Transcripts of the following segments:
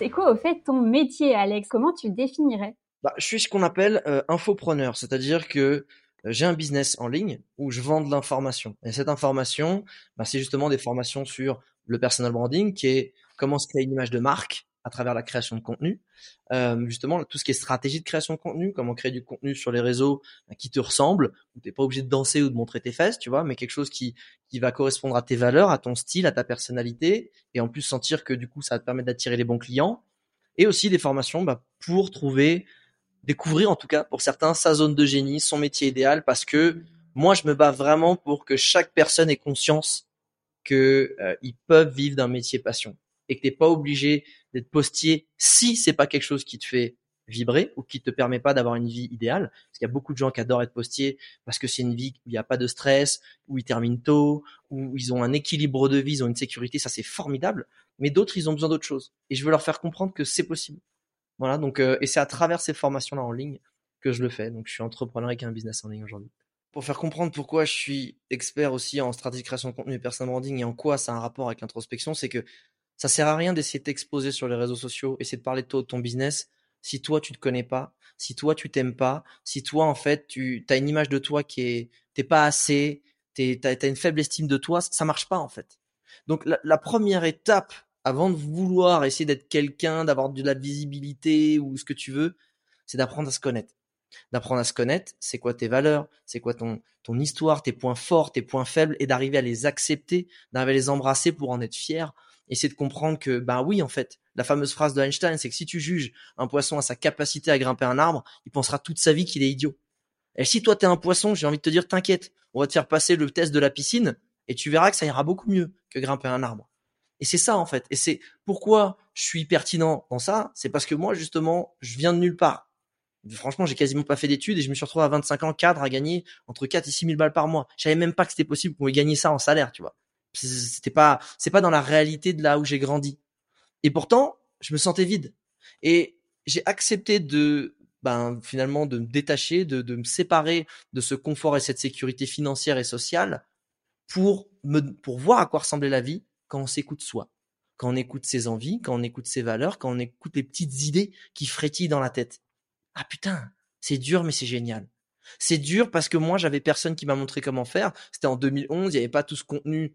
C'est quoi au fait ton métier, Alex? Comment tu le définirais? Bah, Je suis ce qu'on appelle euh, infopreneur, c'est-à-dire que euh, j'ai un business en ligne où je vends de l'information. Et cette information, bah, c'est justement des formations sur le personal branding, qui est comment se créer une image de marque à travers la création de contenu. Euh, justement, tout ce qui est stratégie de création de contenu, comment créer du contenu sur les réseaux bah, qui te ressemble, où t'es pas obligé de danser ou de montrer tes fesses, tu vois, mais quelque chose qui, qui va correspondre à tes valeurs, à ton style, à ta personnalité, et en plus sentir que du coup, ça va te permettre d'attirer les bons clients. Et aussi des formations bah, pour trouver, découvrir en tout cas pour certains sa zone de génie, son métier idéal, parce que moi, je me bats vraiment pour que chaque personne ait conscience que euh, peuvent vivre d'un métier passion et que t'es pas obligé d'être postier si c'est pas quelque chose qui te fait vibrer ou qui te permet pas d'avoir une vie idéale. Parce qu'il y a beaucoup de gens qui adorent être postier parce que c'est une vie où il n'y a pas de stress, où ils terminent tôt, où ils ont un équilibre de vie, ils ont une sécurité, ça c'est formidable. Mais d'autres, ils ont besoin d'autre chose. Et je veux leur faire comprendre que c'est possible. Voilà, donc euh, et c'est à travers ces formations-là en ligne que je le fais. Donc je suis entrepreneur avec un business en ligne aujourd'hui. Pour faire comprendre pourquoi je suis expert aussi en stratégie de création de contenu et personal branding et en quoi ça a un rapport avec l'introspection, c'est que ça sert à rien d'essayer de t'exposer sur les réseaux sociaux, essayer de parler de toi, de ton business, si toi tu te connais pas, si toi tu t'aimes pas, si toi en fait tu as une image de toi qui est t'es pas assez, t'es t'as as une faible estime de toi, ça marche pas en fait. Donc la, la première étape avant de vouloir essayer d'être quelqu'un, d'avoir de la visibilité ou ce que tu veux, c'est d'apprendre à se connaître. D'apprendre à se connaître, c'est quoi tes valeurs, c'est quoi ton, ton histoire, tes points forts, tes points faibles, et d'arriver à les accepter, d'arriver à les embrasser pour en être fier, et c'est de comprendre que, bah oui, en fait, la fameuse phrase de Einstein, c'est que si tu juges un poisson à sa capacité à grimper un arbre, il pensera toute sa vie qu'il est idiot. Et si toi t'es un poisson, j'ai envie de te dire, t'inquiète, on va te faire passer le test de la piscine, et tu verras que ça ira beaucoup mieux que grimper un arbre. Et c'est ça en fait. Et c'est pourquoi je suis pertinent dans ça, c'est parce que moi justement, je viens de nulle part. Franchement, j'ai quasiment pas fait d'études et je me suis retrouvé à 25 ans cadre à gagner entre 4 et 6 000 balles par mois. Je savais même pas que c'était possible qu'on ait gagner ça en salaire, tu vois. C'était pas, c'est pas dans la réalité de là où j'ai grandi. Et pourtant, je me sentais vide. Et j'ai accepté de, ben, finalement, de me détacher, de, de me séparer de ce confort et cette sécurité financière et sociale pour me, pour voir à quoi ressemblait la vie quand on s'écoute soi, quand on écoute ses envies, quand on écoute ses valeurs, quand on écoute les petites idées qui frétillent dans la tête. Ah putain, c'est dur mais c'est génial. C'est dur parce que moi j'avais personne qui m'a montré comment faire. C'était en 2011, il n'y avait pas tout ce contenu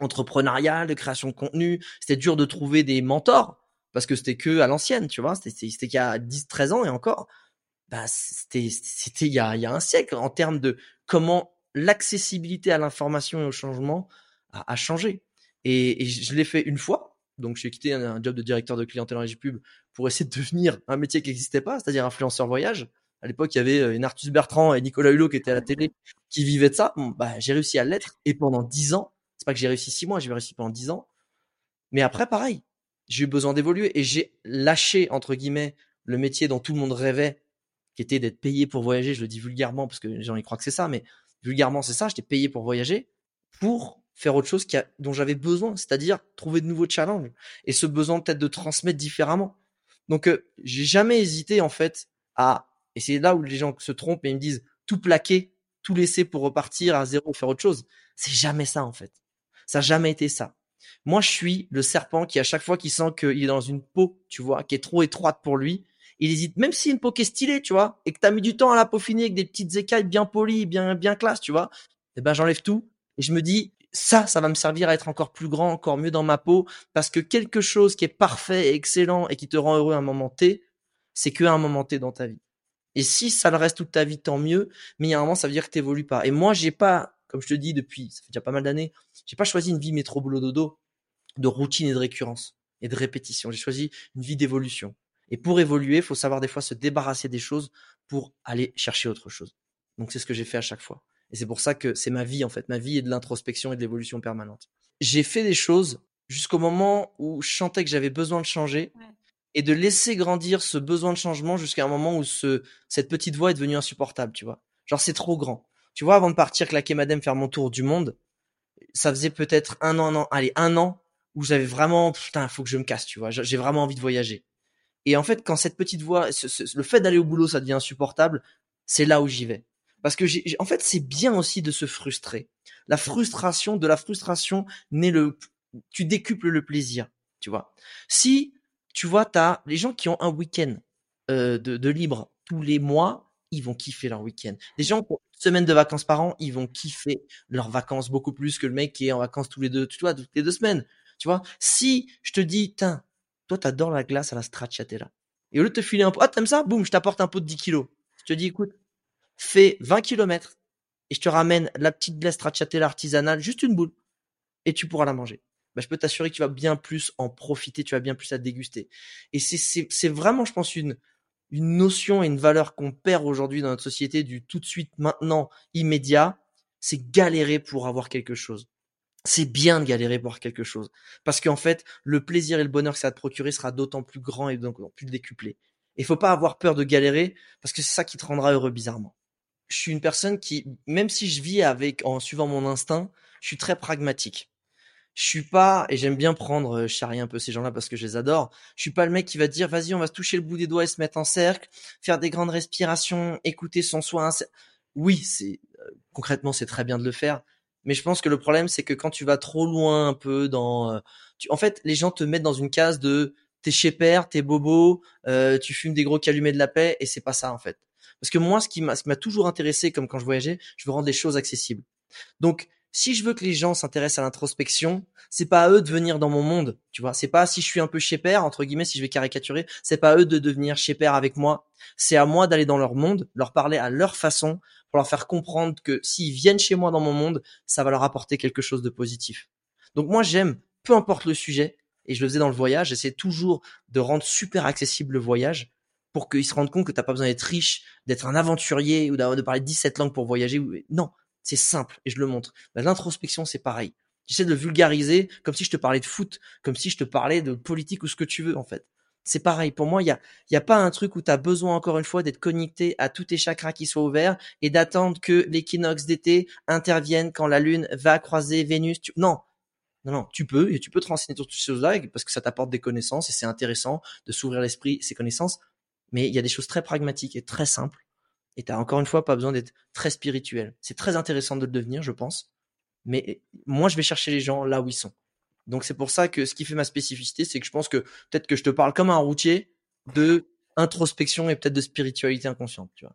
entrepreneurial, de création de contenu. C'était dur de trouver des mentors parce que c'était que à l'ancienne, tu vois. C'était qu'il y a 10, 13 ans et encore. Bah c'était c'était il y a il y a un siècle en termes de comment l'accessibilité à l'information et au changement a, a changé. Et, je l'ai fait une fois. Donc, j'ai quitté un, job de directeur de clientèle en pub pour essayer de devenir un métier qui n'existait pas, c'est-à-dire influenceur voyage. À l'époque, il y avait euh, une Artus Bertrand et Nicolas Hulot qui étaient à la télé, qui vivaient de ça. Bon, bah, j'ai réussi à l'être. Et pendant dix ans, que j'ai réussi six mois, j'ai réussi pendant dix ans. Mais après, pareil, j'ai eu besoin d'évoluer et j'ai lâché, entre guillemets, le métier dont tout le monde rêvait, qui était d'être payé pour voyager. Je le dis vulgairement parce que les gens y croient que c'est ça, mais vulgairement, c'est ça. J'étais payé pour voyager pour faire autre chose qui a, dont j'avais besoin, c'est-à-dire trouver de nouveaux challenges et ce besoin peut-être de transmettre différemment. Donc euh, j'ai jamais hésité en fait à et c'est là où les gens se trompent et ils me disent tout plaquer, tout laisser pour repartir à zéro, faire autre chose. C'est jamais ça en fait. Ça n'a jamais été ça. Moi, je suis le serpent qui à chaque fois qu'il sent qu'il est dans une peau, tu vois, qui est trop étroite pour lui, il hésite. Même si une peau qui est stylée, tu vois, et que t'as mis du temps à la peaufiner avec des petites écailles bien polies, bien bien classe, tu vois, eh ben j'enlève tout et je me dis ça, ça va me servir à être encore plus grand, encore mieux dans ma peau, parce que quelque chose qui est parfait, excellent et qui te rend heureux à un moment T, c'est qu'à un moment T dans ta vie. Et si ça le reste toute ta vie, tant mieux, mais il y a un moment, ça veut dire que t'évolues pas. Et moi, j'ai pas, comme je te dis depuis, ça fait déjà pas mal d'années, j'ai pas choisi une vie métro boulot dodo, de routine et de récurrence et de répétition. J'ai choisi une vie d'évolution. Et pour évoluer, il faut savoir des fois se débarrasser des choses pour aller chercher autre chose. Donc c'est ce que j'ai fait à chaque fois. Et c'est pour ça que c'est ma vie, en fait. Ma vie est de l'introspection et de l'évolution permanente. J'ai fait des choses jusqu'au moment où je sentais que j'avais besoin de changer Ouais. et de laisser grandir ce besoin de changement jusqu'à un moment où ce, cette petite voix est devenue insupportable, tu vois. Genre, c'est trop grand. Tu vois, avant de partir claquer madame faire mon tour du monde, ça faisait peut-être un an, un an, allez, un an où j'avais vraiment, putain, faut que je me casse, tu vois. J'ai vraiment envie de voyager. Et en fait, quand cette petite voix, ce- le fait d'aller au boulot, ça devient insupportable, c'est là où j'y vais. Parce que en fait, c'est bien aussi de se frustrer. La frustration, de la frustration naît le, tu décuples le plaisir, tu vois. Si, tu vois, t'as les gens qui ont un week-end euh, de, de libre tous les mois, ils vont kiffer leur week-end. Les gens semaine de vacances par an, ils vont kiffer leurs vacances beaucoup plus que le mec qui est en vacances tous les deux, tu vois, toutes les deux semaines. Tu vois, si je te dis, tiens, toi, t'adores la glace à la stracciatella. Et au lieu de te filer un pot, ah, t'aimes ça? Boum, je t'apporte un pot de 10 kilos. Je te dis, écoute, fais 20 kilomètres et je te ramène la petite glace stracciatella artisanale, juste une boule, et tu pourras la manger. Bah, je peux t'assurer que tu vas bien plus en profiter, tu vas bien plus la déguster. Et c'est, c'est, c'est vraiment, je pense, une, une notion et une valeur qu'on perd aujourd'hui dans notre société du tout de suite, maintenant, immédiat. C'est galérer pour avoir quelque chose. C'est bien de galérer pour avoir quelque chose. Parce qu'en fait, le plaisir et le bonheur que ça va te procurer sera d'autant plus grand et donc plus décuplé. Et faut pas avoir peur de galérer parce que c'est ça qui te rendra heureux bizarrement. Je suis une personne qui, même si je vis avec, en suivant mon instinct, je suis très pragmatique. Je suis pas, et j'aime bien prendre, euh, je charrie un peu ces gens-là parce que je les adore. Je suis pas le mec qui va dire, vas-y, on va se toucher le bout des doigts et se mettre en cercle, faire des grandes respirations, écouter son soi. Oui, c'est, euh, concrètement, c'est très bien de le faire. Mais je pense que le problème, c'est que quand tu vas trop loin un peu dans, euh, tu, en fait, les gens te mettent dans une case de, t'es chez père, t'es bobo, euh, tu fumes des gros calumets de la paix, et c'est pas ça, en fait. Parce que moi, ce qui m'a, ce qui m'a toujours intéressé, comme quand je voyageais, je veux rendre les choses accessibles. Donc, si je veux que les gens s'intéressent à l'introspection, c'est pas à eux de venir dans mon monde, tu vois. C'est pas si je suis un peu chez père, entre guillemets, si je vais caricaturer, c'est pas à eux de devenir chez père avec moi. C'est à moi d'aller dans leur monde, leur parler à leur façon, pour leur faire comprendre que s'ils viennent chez moi dans mon monde, ça va leur apporter quelque chose de positif. Donc moi, j'aime, peu importe le sujet, et je le faisais dans le voyage, j'essaie toujours de rendre super accessible le voyage pour qu'ils se rendent compte que t'as pas besoin d'être riche, d'être un aventurier ou de parler 17 langues pour voyager. Non, c'est simple et je le montre. Bah, L'introspection, c'est pareil. J'essaie de le vulgariser comme si je te parlais de foot, comme si je te parlais de politique ou ce que tu veux en fait. C'est pareil. Pour moi, il y a, a pas un truc où tu as besoin encore une fois d'être connecté à tous tes chakras qui soient ouverts et d'attendre que l'équinoxe d'été intervienne quand la lune va croiser Vénus. Non. Non, non, tu peux, et tu peux te renseigner sur toutes ces choses-là, parce que ça t'apporte des connaissances, et c'est intéressant de s'ouvrir l'esprit, ces connaissances. Mais il y a des choses très pragmatiques et très simples. Et t'as encore une fois pas besoin d'être très spirituel. C'est très intéressant de le devenir, je pense. Mais moi, je vais chercher les gens là où ils sont. Donc c'est pour ça que ce qui fait ma spécificité, c'est que je pense que peut-être que je te parle comme un routier de introspection et peut-être de spiritualité inconsciente, tu vois.